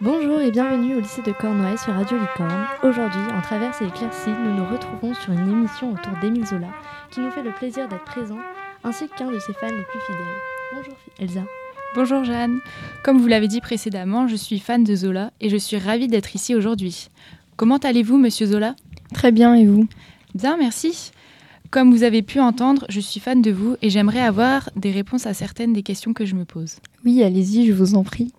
Bonjour et bienvenue au lycée de Cornouailles sur Radio Licorne. Aujourd'hui, en Traverse et Éclaircie, nous nous retrouvons sur une émission autour d'Émile Zola qui nous fait le plaisir d'être présent ainsi qu'un de ses fans les plus fidèles. Bonjour Elsa. Bonjour Jeanne. Comme vous l'avez dit précédemment, je suis fan de Zola et je suis ravie d'être ici aujourd'hui. Comment allez-vous, monsieur Zola? Très bien, et vous? Bien, merci. Comme vous avez pu entendre, je suis fan de vous et j'aimerais avoir des réponses à certaines des questions que je me pose. Oui, allez-y, je vous en prie.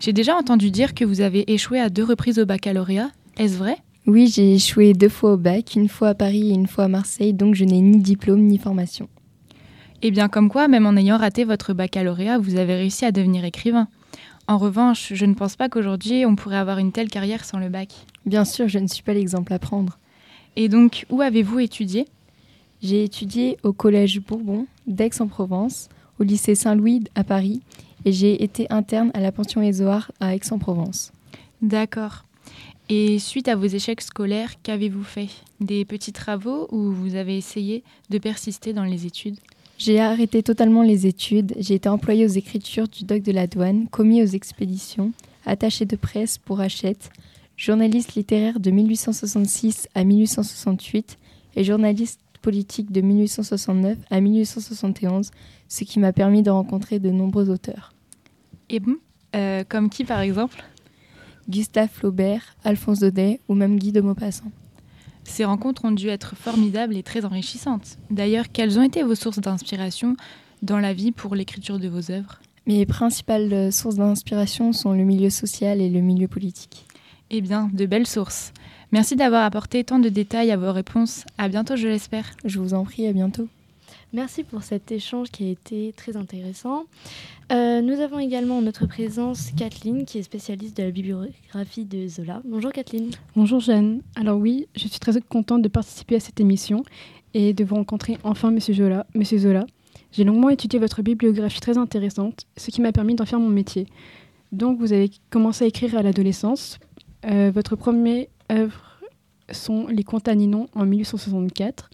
J'ai déjà entendu dire que vous avez échoué à deux reprises au baccalauréat. Est-ce vrai? Oui, j'ai échoué deux fois au bac, une fois à Paris et une fois à Marseille, donc je n'ai ni diplôme ni formation. Eh bien, comme quoi, même en ayant raté votre baccalauréat, vous avez réussi à devenir écrivain. En revanche, je ne pense pas qu'aujourd'hui on pourrait avoir une telle carrière sans le bac. Bien sûr, je ne suis pas l'exemple à prendre. Et donc, où avez-vous étudié? J'ai étudié au Collège Bourbon d'Aix-en-Provence, au lycée Saint-Louis à Paris et j'ai été interne à la pension Ézoard à Aix-en-Provence. D'accord. Et suite à vos échecs scolaires, qu'avez-vous fait? Des petits travaux ou vous avez essayé de persister dans les études? J'ai arrêté totalement les études. J'ai été employée aux écritures du doc de la douane, commis aux expéditions, attaché de presse pour Hachette, journaliste littéraire de 1866 à 1868 et journaliste politique de 1869 à 1871, ce qui m'a permis de rencontrer de nombreux auteurs. Et bon, euh, comme qui par exemple? Gustave Flaubert, Alphonse Daudet ou même Guy de Maupassant. Ces rencontres ont dû être formidables et très enrichissantes. D'ailleurs, quelles ont été vos sources d'inspiration dans la vie pour l'écriture de vos œuvres? Mes principales sources d'inspiration sont le milieu social et le milieu politique. Eh bien, de belles sources. Merci d'avoir apporté tant de détails à vos réponses. À bientôt, je l'espère. Je vous en prie, à bientôt. Merci pour cet échange qui a été très intéressant. Euh, nous avons également en notre présence Kathleen, qui est spécialiste de la bibliographie de Zola. Bonjour Kathleen. Bonjour Jeanne. Alors oui, je suis très contente de participer à cette émission et de vous rencontrer enfin Monsieur Zola. Monsieur Zola. J'ai longuement étudié votre bibliographie très intéressante, ce qui m'a permis d'en faire mon métier. Donc vous avez commencé à écrire à l'adolescence. Euh, votre premier œuvres sont les Ninon en 1864.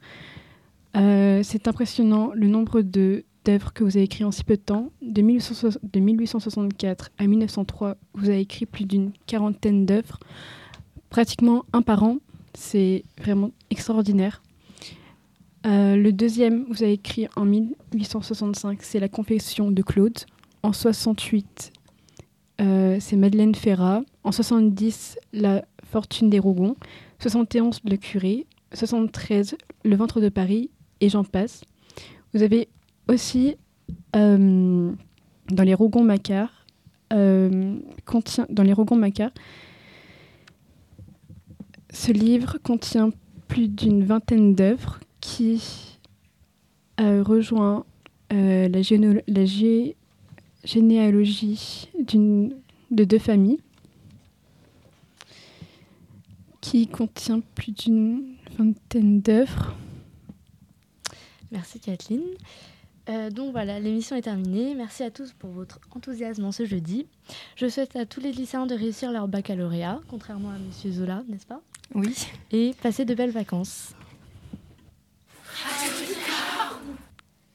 Euh, c'est impressionnant le nombre d'œuvres que vous avez écrites en si peu de temps. De, 1864 à 1903, vous avez écrit plus d'une quarantaine d'œuvres, pratiquement un par an. C'est vraiment extraordinaire. Euh, le deuxième, vous avez écrit en 1865, c'est La Confession de Claude. En 68, euh, c'est Madeleine Ferrat. En 70, La Fortune des Rougons, 71 Le Curé, 73 Le Ventre de Paris. Et j'en passe. Vous avez aussi euh, dans les Rougons Macquart, euh, ce livre contient plus d'une vingtaine d'œuvres qui euh, rejoint la généalogie de deux familles qui contient plus d'une vingtaine d'œuvres. Merci Kathleen. Euh, donc voilà, l'émission est terminée. Merci à tous pour votre enthousiasme en ce jeudi. Je souhaite à tous les lycéens de réussir leur baccalauréat, contrairement à Monsieur Zola, n'est-ce pas? Oui. Et passer de belles vacances.